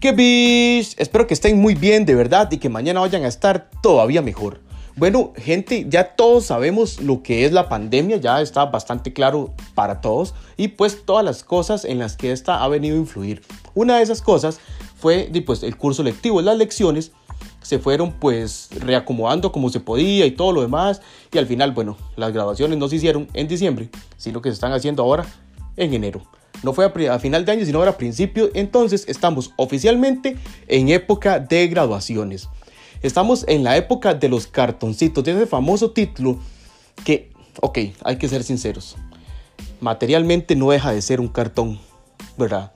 ¡Qué bish! Espero que estén muy bien de verdad y que mañana vayan a estar todavía mejor. Bueno, gente, ya todos sabemos lo que es la pandemia, ya está bastante claro para todos y pues todas las cosas en las que esta ha venido a influir. Una de esas cosas fue pues, el curso lectivo, las lecciones se fueron pues reacomodando como se podía y todo lo demás y al final, bueno, las grabaciones no se hicieron en diciembre, sino que se están haciendo ahora en enero. No fue a, final de año, sino ahora a principio. Entonces estamos oficialmente en época de graduaciones. Estamos en la época de los cartoncitos, de ese famoso título que, ok, hay que ser sinceros. Materialmente no deja de ser un cartón, ¿verdad?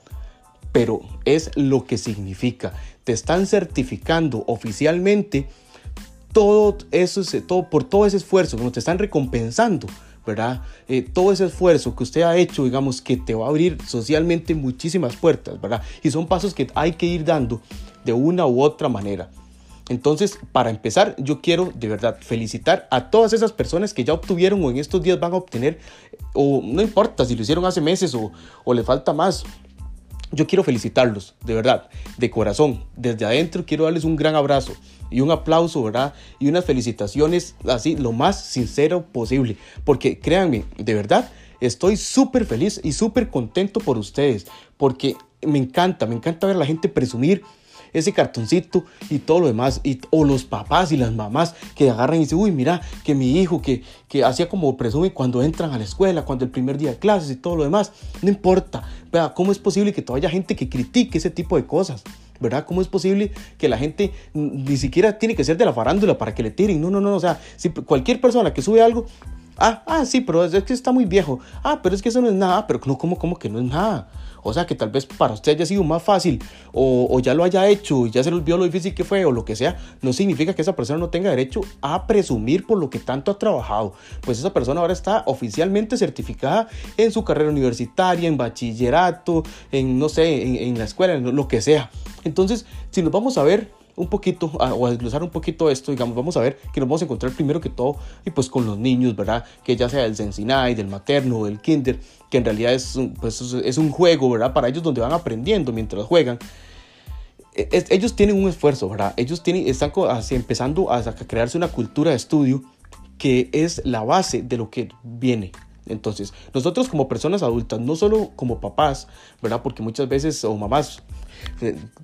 Pero es lo que significa. Te están certificando oficialmente todo eso, todo, por todo ese esfuerzo, como te están recompensando ¿verdad? Eh, todo ese esfuerzo que usted ha hecho, digamos, que te va a abrir socialmente muchísimas puertas, ¿verdad? Y son pasos que hay que ir dando de una u otra manera. Entonces, para empezar, yo quiero de verdad felicitar a todas esas personas que ya obtuvieron o en estos días van a obtener, o no importa si lo hicieron hace meses o, o le falta más, yo quiero felicitarlos, de verdad, de corazón, desde adentro quiero darles un gran abrazo y un aplauso, ¿verdad? Y unas felicitaciones así, lo más sincero posible, porque créanme, de verdad, estoy súper feliz y súper contento por ustedes, porque me encanta, me encanta ver la gente presumir ese cartoncito y todo lo demás. Y, o los papás y las mamás que agarran y dicen, uy, mira, que mi hijo, que, que hacía como presume cuando entran a la escuela, cuando el primer día de clases y todo lo demás. No importa. Vea, ¿cómo es posible que todavía haya gente que critique ese tipo de cosas? ¿verdad? ¿Cómo es posible que la gente ni siquiera tiene que ser de la farándula para que le tiren? No, no, no, o sea, si cualquier persona que sube algo, ah, ah, sí, pero es, que está muy viejo, ah, pero es que eso no es nada, pero no, ¿cómo, cómo que no es nada? O sea, que tal vez para usted haya sido más fácil o, ya lo haya hecho y ya se le olvidó lo difícil que fue o lo que sea, no significa que esa persona no tenga derecho a presumir por lo que tanto ha trabajado. Pues esa persona ahora está oficialmente certificada en su carrera universitaria, en bachillerato, en, no sé, en, en la escuela, en lo que sea. Entonces, si nos vamos a ver un poquito o a desglosar un poquito esto, digamos, vamos a ver que nos vamos a encontrar primero que todo y pues con los niños, ¿verdad? Que ya sea del Sensinay, del materno, del kinder, que en realidad es pues, es un juego, ¿verdad? Para ellos donde van aprendiendo mientras juegan. E, ellos tienen un esfuerzo, ¿verdad? Ellos tienen, están empezando a, crearse una cultura de estudio que es la base de lo que viene, entonces, nosotros como personas adultas, no solo como papás, ¿verdad? Porque muchas veces, o mamás,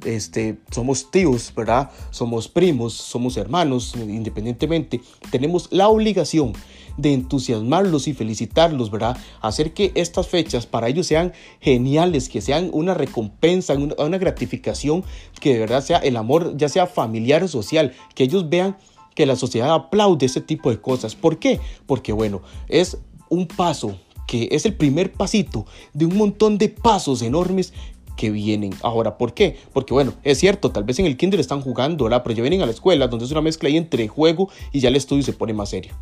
este, somos tíos, ¿verdad? Somos primos, somos hermanos, independientemente, tenemos la obligación de entusiasmarlos y felicitarlos, ¿verdad? Hacer que estas fechas para ellos sean geniales, que sean una recompensa, una, gratificación, que de verdad sea el amor, ya sea familiar o social, que ellos vean que la sociedad aplaude ese tipo de cosas. ¿Por qué? Porque bueno, es un paso que es el primer pasito de un montón de pasos enormes que vienen. Ahora, ¿por qué? Porque bueno, es cierto, tal vez en el kinder están jugando. Pero ya vienen a la escuela, donde es una mezcla ahí entre juego y ya el estudio se pone más serio.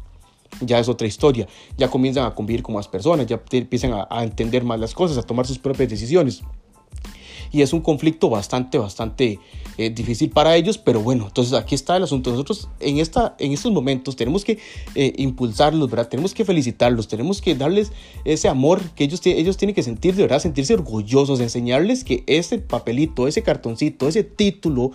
Ya es otra historia, ya comienzan a convivir con más personas, ya empiezan a, a entender más las cosas, a tomar sus propias decisiones y es un conflicto bastante, bastante eh, difícil para ellos, pero bueno, entonces aquí está el asunto. Nosotros en, esta, en estos momentos tenemos que eh, impulsarlos, ¿verdad? Tenemos que felicitarlos, tenemos que darles ese amor que ellos, ellos tienen que sentir, de verdad, sentirse orgullosos, enseñarles que ese papelito, ese cartoncito, ese título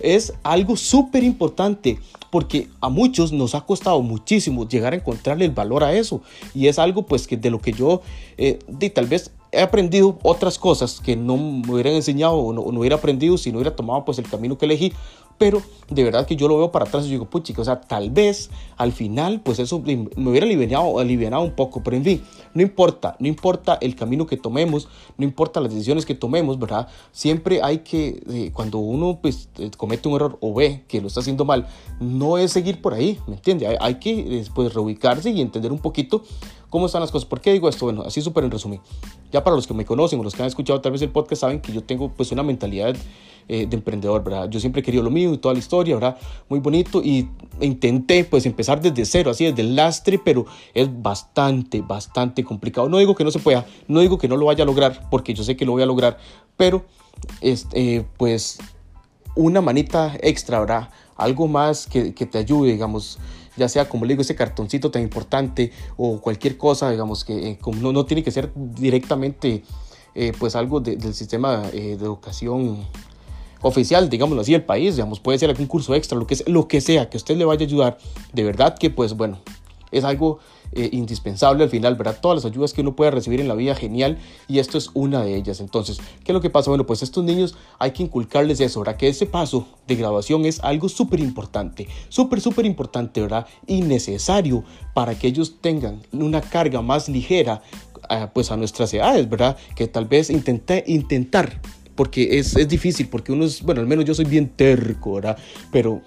es algo súper importante porque a muchos nos ha costado muchísimo llegar a encontrarle el valor a eso y es algo pues que de lo que yo eh, tal vez he aprendido otras cosas que no me hubieran enseñado o no, hubiera aprendido si no hubiera tomado pues el camino que elegí pero de verdad que yo lo veo para atrás y digo, puchica, o sea, tal vez al final, pues eso me hubiera aliviado, aliviado un poco, pero en fin, no importa, no importa el camino que tomemos, no importa las decisiones que tomemos, ¿verdad? Siempre hay que, eh, cuando uno pues eh, comete un error o ve que lo está haciendo mal, no es seguir por ahí, ¿me entiende? Hay, que después reubicarse y entender un poquito cómo están las cosas. ¿Por qué digo esto? Bueno, así súper en resumen. Ya para los que me conocen o los que han escuchado tal vez el podcast saben que yo tengo pues una mentalidad eh, de emprendedor, ¿verdad? Yo siempre he querido lo mío y toda la historia, ¿verdad? Muy bonito y intenté pues empezar desde cero, así desde el lastre, pero es bastante, bastante complicado. No digo que no se pueda, no digo que no lo vaya a lograr, porque yo sé que lo voy a lograr, pero este, pues una manita extra, ¿verdad? Algo más que, que te ayude, digamos, ya sea como le digo, ese cartoncito tan importante o cualquier cosa, digamos, que eh, como no, no, tiene que ser directamente eh, pues algo del sistema de educación oficial, digámoslo así, del país, digamos, puede ser algún curso extra, lo que, lo que sea, que usted le vaya a ayudar, de verdad que pues bueno, es algo eh, indispensable al final, ¿verdad? Todas las ayudas que uno puede recibir en la vida, genial, y esto es una de ellas. Entonces, ¿qué es lo que pasa? Bueno, pues estos niños hay que inculcarles eso, ¿verdad? Que ese paso de graduación es algo súper importante, súper, súper importante, ¿verdad? Y necesario para que ellos tengan una carga más ligera, eh, pues a nuestras edades, ¿verdad? Que tal vez intente, intentar porque es, es, difícil, porque uno es, bueno, al menos yo soy bien terco, ¿verdad? Pero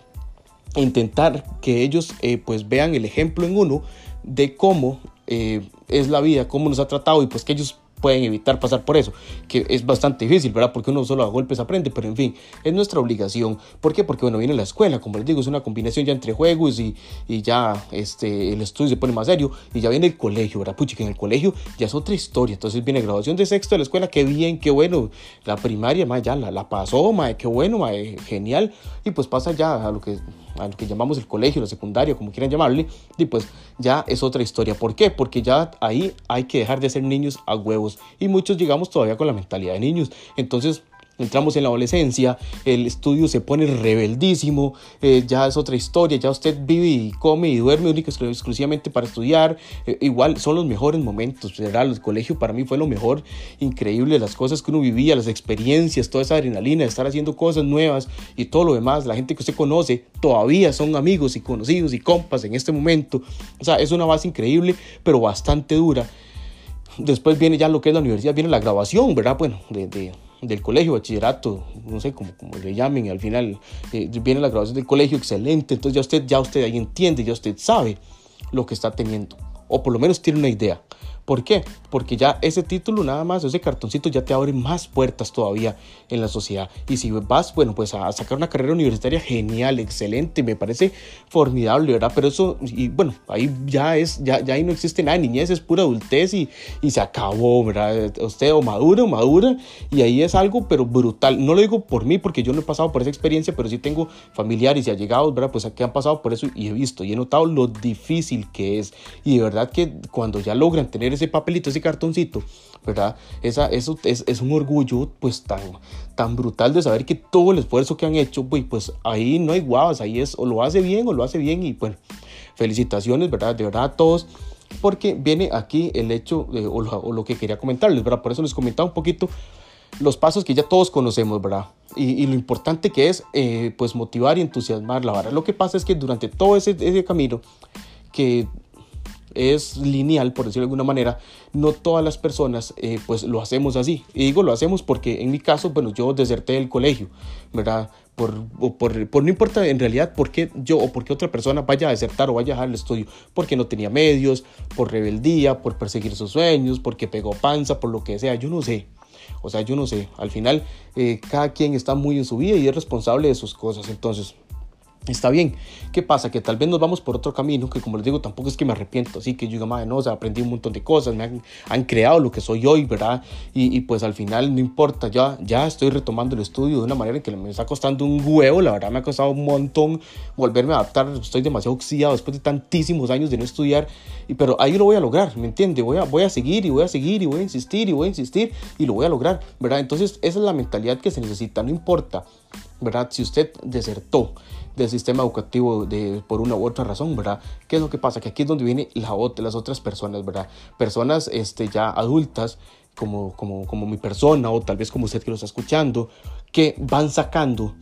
intentar que ellos eh, pues vean el ejemplo en uno de cómo eh, es la vida, cómo nos ha tratado y pues que ellos pueden evitar pasar por eso, que es bastante difícil, ¿verdad? Porque uno solo a golpes aprende, pero en fin, es nuestra obligación. ¿Por qué? Porque, bueno, viene la escuela, como les digo, es una combinación ya entre juegos y, y ya este, el estudio se pone más serio y ya viene el colegio, ¿verdad? Puchi, que en el colegio ya es otra historia. Entonces viene graduación de sexto de la escuela, qué bien, qué bueno. La primaria, ma, ya la, la pasó, ma, qué bueno, ma, genial. Y pues pasa ya a lo que a lo que llamamos el colegio, la secundaria, como quieran llamarle, y pues ya es otra historia. ¿Por qué? Porque ya ahí hay que dejar de ser niños a huevos y muchos llegamos todavía con la mentalidad de niños. Entonces entramos en la adolescencia, el estudio se pone rebeldísimo, eh, ya es otra historia, ya usted vive y come y duerme única exclusivamente para estudiar, eh, igual son los mejores momentos, ¿verdad? El colegio para mí fue lo mejor, increíble, las cosas que uno vivía, las experiencias, toda esa adrenalina estar haciendo cosas nuevas y todo lo demás, la gente que usted conoce todavía son amigos y conocidos y compas en este momento, o sea, es una base increíble, pero bastante dura. Después viene ya lo que es la universidad, viene la grabación, ¿verdad? Bueno, de del colegio, bachillerato, no sé cómo, le llamen, al final eh, viene la grabación del colegio, excelente, entonces ya usted, ya usted ahí entiende, ya usted sabe lo que está teniendo, o por lo menos tiene una idea. ¿Por qué? Porque ya ese título nada más, ese cartoncito ya te abre más puertas todavía en la sociedad. Y si vas, bueno, pues a sacar una carrera universitaria, genial, excelente, me parece formidable, ¿verdad? Pero eso, y bueno, ahí ya es, ya, ya ahí no existe nada de niñez, es pura adultez y, y se acabó, ¿verdad? Usted o madura o madura, y ahí es algo, pero brutal. No lo digo por mí, porque yo no he pasado por esa experiencia, pero sí tengo familiares y allegados, ¿verdad? Pues aquí han pasado por eso y he visto y he notado lo difícil que es. Y de verdad que cuando ya logran tener ese papelito, ese cartoncito, ¿verdad? Esa, eso es, es, un orgullo pues tan, tan brutal de saber que todo el esfuerzo que han hecho, pues, pues ahí no hay guavas, ahí es o lo hace bien o lo hace bien y bueno, felicitaciones, ¿verdad? De verdad a todos porque viene aquí el hecho o, lo, que quería comentarles, ¿verdad? Por eso les comentaba un poquito los pasos que ya todos conocemos, ¿verdad? Y, lo importante que es, eh, pues, motivar y entusiasmar la vara. Lo que pasa es que durante todo ese, ese camino que es lineal, por decirlo de alguna manera, no todas las personas eh, pues lo hacemos así. Y digo lo hacemos porque en mi caso, bueno, yo deserté del colegio, ¿verdad? Por, por, no importa en realidad por qué yo o por qué otra persona vaya a desertar o vaya a dejar el estudio, porque no tenía medios, por rebeldía, por perseguir sus sueños, porque pegó panza, por lo que sea, yo no sé. O sea, yo no sé. Al final, eh, cada quien está muy en su vida y es responsable de sus cosas. Entonces, Está bien. ¿Qué pasa? Que tal vez nos vamos por otro camino, que como les digo, tampoco es que me arrepiento, así que yo digo, madre, no, o aprendí un montón de cosas, me han, han creado lo que soy hoy, ¿verdad? Y, pues al final no importa, ya, ya estoy retomando el estudio de una manera que me está costando un huevo, la verdad me ha costado un montón volverme a adaptar, estoy demasiado oxidado después de tantísimos años de no estudiar, pero ahí lo voy a lograr, ¿me entiende? Voy a, voy a seguir y voy a seguir y voy a insistir y voy a insistir y lo voy a lograr, ¿verdad? Entonces esa es la mentalidad que se necesita, no importa, ¿verdad? Si usted desertó, del sistema educativo de, por una u otra razón, ¿verdad? ¿Qué es lo que pasa? Que aquí es donde vienen la, las otras personas, ¿verdad? Personas este, ya adultas, como, como, como mi persona o tal vez como usted que lo está escuchando, que van sacando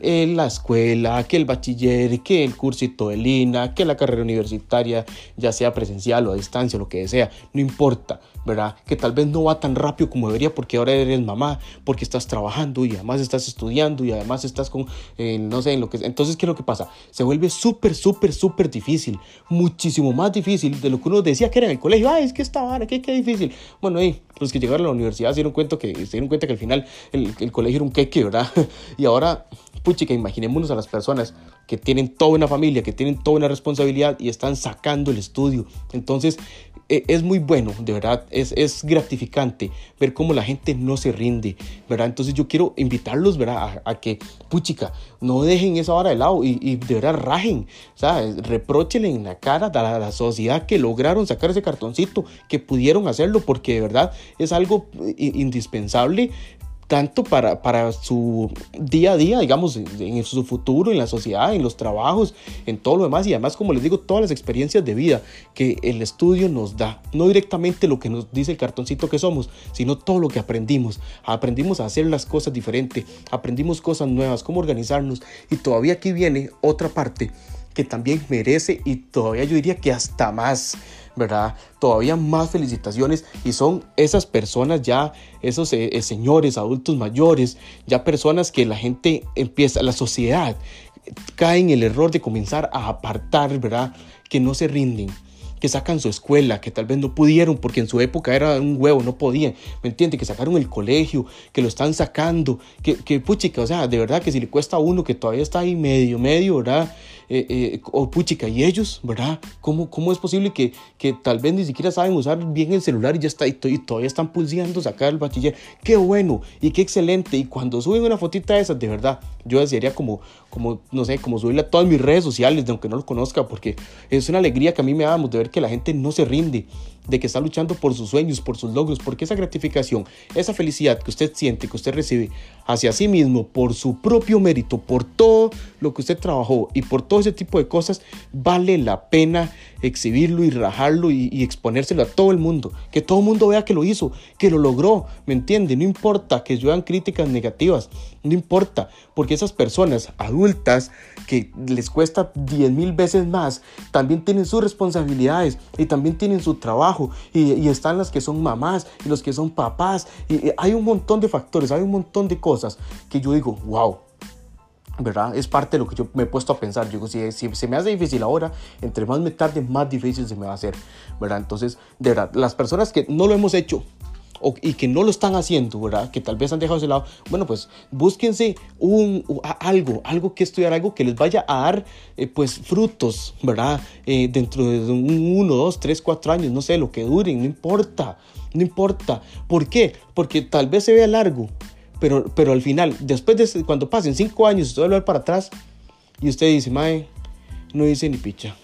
en la escuela, que el bachiller, que el cursito de Lina, que la carrera universitaria, ya sea presencial o a distancia, lo que sea, no importa, ¿verdad? Que tal vez no va tan rápido como debería porque ahora eres mamá, porque estás trabajando y además estás estudiando y además estás con, eh, no sé, en lo que... Entonces, ¿qué es lo que pasa? Se vuelve súper, súper, súper difícil, muchísimo más difícil de lo que uno decía que era en el colegio. Ay, es que estaba, que qué difícil. Bueno, ahí, los que llegaron a la universidad se dieron cuenta que, se dieron cuenta que al final el, el colegio era un queque, ¿verdad? y ahora puchica, imaginémonos a las personas que tienen toda una familia, que tienen toda una responsabilidad y están sacando el estudio. Entonces, e, es muy bueno, de verdad, es, es gratificante ver cómo la gente no se rinde, ¿verdad? Entonces yo quiero invitarlos, ¿verdad? A, que, puchica, no dejen esa hora de lado y, y de verdad rajen, ¿sabes? Repróchenle en la cara a la, sociedad que lograron sacar ese cartoncito, que pudieron hacerlo, porque de verdad es algo indispensable tanto para, para su día a día, digamos, en, su futuro, en la sociedad, en los trabajos, en todo lo demás y además, como les digo, todas las experiencias de vida que el estudio nos da, no directamente lo que nos dice el cartoncito que somos, sino todo lo que aprendimos. Aprendimos a hacer las cosas diferente, aprendimos cosas nuevas, cómo organizarnos y todavía aquí viene otra parte que también merece y todavía yo diría que hasta más, ¿verdad? Todavía más felicitaciones y son esas personas ya, esos eh, eh, señores, adultos mayores, ya personas que la gente empieza, la sociedad cae en el error de comenzar a apartar, ¿verdad? Que no se rinden que sacan su escuela, que tal vez no pudieron porque en su época era un huevo, no podían, ¿me entiende? Que sacaron el colegio, que lo están sacando, que, que puchica, o sea, de verdad que si le cuesta a uno que todavía está ahí medio, medio, ¿verdad? Eh, eh, o puchica, y ellos, ¿verdad? ¿Cómo, cómo es posible que, que tal vez ni siquiera saben usar bien el celular y ya está, y, todavía están pulseando sacar el bachiller? Qué bueno y qué excelente. Y cuando suben una fotita de esas, de verdad, yo desearía como, como, no sé, como subirla a todas mis redes sociales, aunque no lo conozca, porque es una alegría que a mí me damos de ver que la gente no se rinde, de que está luchando por sus sueños, por sus logros, porque esa gratificación, esa felicidad que usted siente, que usted recibe hacia sí mismo, por su propio mérito, por todo lo que usted trabajó y por todo ese tipo de cosas, vale la pena exhibirlo y rajarlo y, exponérselo a todo el mundo, que todo el mundo vea que lo hizo, que lo logró, ¿me entiende? No importa que lluevan críticas negativas, no importa, porque esas personas adultas que les cuesta 10 mil veces más, también tienen sus responsabilidades y también tienen su trabajo y, están las que son mamás y los que son papás y hay un montón de factores, hay un montón de cosas que yo digo, wow, ¿verdad? Es parte de lo que yo me he puesto a pensar. Yo digo, si, si, se me hace difícil ahora, entre más me tarde, más difícil se me va a hacer, ¿verdad? Entonces, de verdad, las personas que no lo hemos hecho y que no lo están haciendo, ¿verdad? Que tal vez han dejado ese lado, bueno, pues búsquense un, algo, algo que estudiar, algo que les vaya a dar, eh, pues, frutos, ¿verdad? Eh, dentro de un, uno, dos, tres, cuatro años, no sé, lo que duren, no importa, no importa. ¿Por qué? Porque tal vez se vea largo, pero, pero al final, después de cuando pasen cinco años, usted volver para atrás y usted dice, mae, no hice ni picha,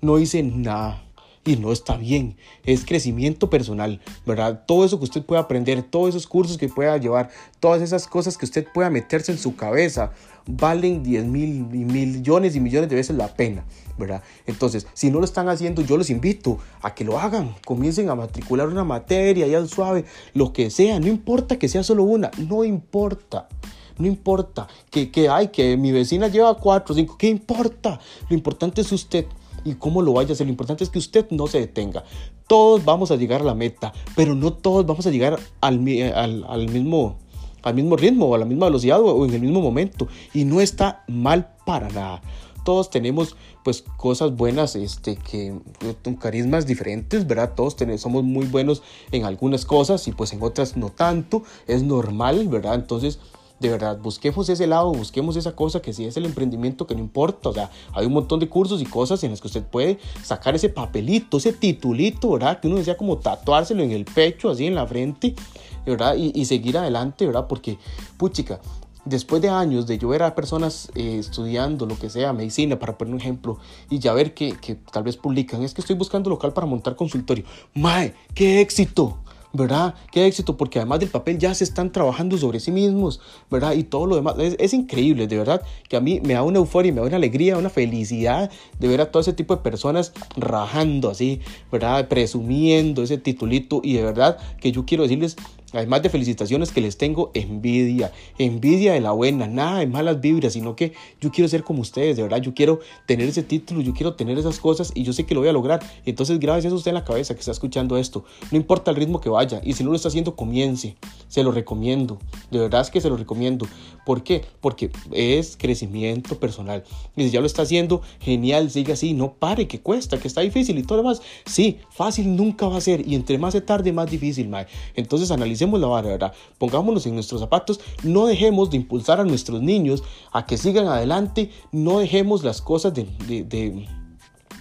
no hice nada. Y no está bien, es crecimiento personal, ¿verdad? Todo eso que usted pueda aprender, todos esos cursos que pueda llevar, todas esas cosas que usted pueda meterse en su cabeza, valen 10 mil millones y millones de veces la pena, ¿verdad? Entonces, si no lo están haciendo, yo los invito a que lo hagan, comiencen a matricular una materia, ya suave, lo que sea, no importa que sea solo una, no importa. No importa que, que hay, que mi vecina lleva cuatro o cinco, ¿qué importa? Lo importante es usted y cómo lo vaya a hacer. Lo importante es que usted no se detenga. Todos vamos a llegar a la meta, pero no todos vamos a llegar al, al, al mismo al mismo ritmo o a la misma velocidad o, en el mismo momento y no está mal para nada todos tenemos pues cosas buenas, este, que carismas diferentes, ¿verdad? Todos tenemos, somos muy buenos en algunas cosas y pues en otras no tanto, es normal, ¿verdad? Entonces, de verdad, busquemos ese lado, busquemos esa cosa que si es el emprendimiento que no importa, o sea, hay un montón de cursos y cosas en las que usted puede sacar ese papelito, ese titulito, ¿verdad? Que uno decía como tatuárselo en el pecho, así en la frente, ¿verdad? Y, seguir adelante, ¿verdad? Porque, puchica, después de años de yo ver a personas eh, estudiando lo que sea, medicina, para poner un ejemplo, y ya ver que, que, tal vez publican, es que estoy buscando local para montar consultorio. ¡Mae! ¡Qué éxito! ¿Verdad? Qué éxito, porque además del papel ya se están trabajando sobre sí mismos, ¿verdad? Y todo lo demás. Es, increíble, de verdad, que a mí me da una euforia, me da una alegría, una felicidad de ver a todo ese tipo de personas rajando así, ¿verdad? Presumiendo ese titulito y de verdad que yo quiero decirles Además de felicitaciones que les tengo envidia, envidia de la buena, nada de malas vibras, sino que yo quiero ser como ustedes, de verdad, yo quiero tener ese título, yo quiero tener esas cosas y yo sé que lo voy a lograr. Entonces, gracias a usted en la cabeza que está escuchando esto. No importa el ritmo que vaya y si no lo está haciendo, comience. Se lo recomiendo, de verdad es que se lo recomiendo. ¿Por qué? Porque es crecimiento personal. Y si ya lo está haciendo, genial, sigue así, no pare, que cuesta, que está difícil y todo lo demás. Sí, fácil nunca va a ser y entre más se tarde, más difícil, mae. Entonces, analice la vara, ¿verdad? Pongámonos en nuestros zapatos, no dejemos de impulsar a nuestros niños a que sigan adelante, no dejemos las cosas de,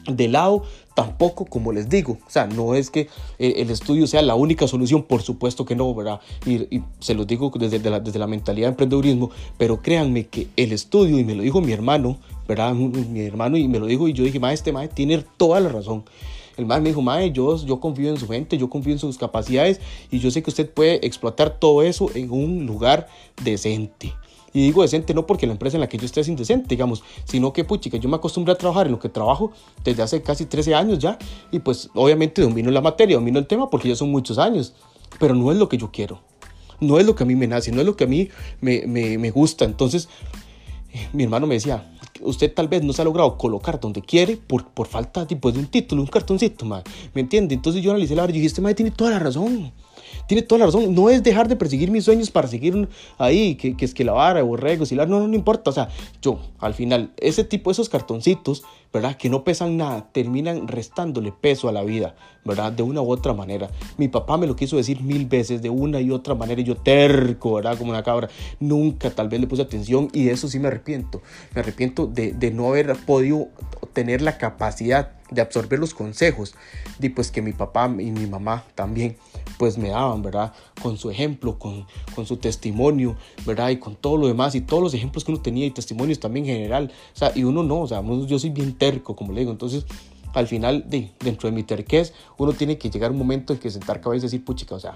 de, lado tampoco como les digo, o sea, no es que eh, el estudio sea la única solución, por supuesto que no, ¿verdad? Y, se los digo desde, la, desde la mentalidad de emprendedurismo, pero créanme que el estudio, y me lo dijo mi hermano, ¿verdad? Mi hermano y me lo dijo y yo dije, ma, este tiene toda la razón. El mae me dijo, mae, yo, yo confío en su gente, yo confío en sus capacidades y yo sé que usted puede explotar todo eso en un lugar decente. Y digo decente no porque la empresa en la que yo esté es indecente, digamos, sino que, puchica, yo me acostumbré a trabajar en lo que trabajo desde hace casi 13 años ya. Y pues obviamente domino la materia, domino el tema porque ya son muchos años. Pero no es lo que yo quiero. No es lo que a mí me nace, no es lo que a mí me, me, me gusta. Entonces, mi hermano me decía, usted tal vez no se ha logrado colocar donde quiere por, por falta tipo, de un título, un cartoncito, ¿me entiende? Entonces yo analicé la verdad y dije, este madre tiene toda la razón tiene toda la razón. No es dejar de perseguir mis sueños para seguir ahí, que, que es que la vara, borregos y la. No, no, no importa. O sea, yo, al final, ese tipo, esos cartoncitos, ¿verdad? Que no pesan nada, terminan restándole peso a la vida, ¿verdad? De una u otra manera. Mi papá me lo quiso decir mil veces, de una y otra manera, y yo terco, ¿verdad? Como una cabra. Nunca tal vez le puse atención y de eso sí me arrepiento. Me arrepiento de, de no haber podido tener la capacidad de absorber los consejos y pues que mi papá y mi mamá también pues me daban, ¿verdad? Con su ejemplo, con, con su testimonio, ¿verdad? Y con todo lo demás y todos los ejemplos que uno tenía y testimonios también en general. O sea, y uno no, o sea, yo soy bien terco, como le digo. Entonces, al final, de, dentro de mi terquez, uno tiene que llegar un momento en que sentar cabeza y decir, puchica, o sea,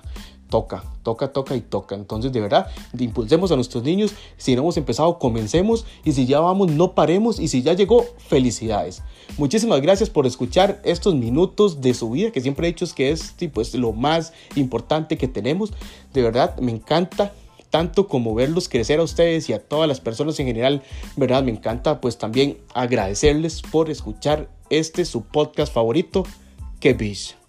toca, toca, toca y toca. Entonces, de verdad, impulsemos a nuestros niños. Si no hemos empezado, comencemos. Y si ya vamos, no paremos. Y si ya llegó, felicidades. Muchísimas gracias por escuchar estos minutos de su vida, que siempre he dicho que es pues, lo más importante que tenemos. De verdad, me encanta tanto como verlos crecer a ustedes y a todas las personas en general, ¿verdad? Me encanta pues también agradecerles por escuchar este su podcast favorito, Que Bish.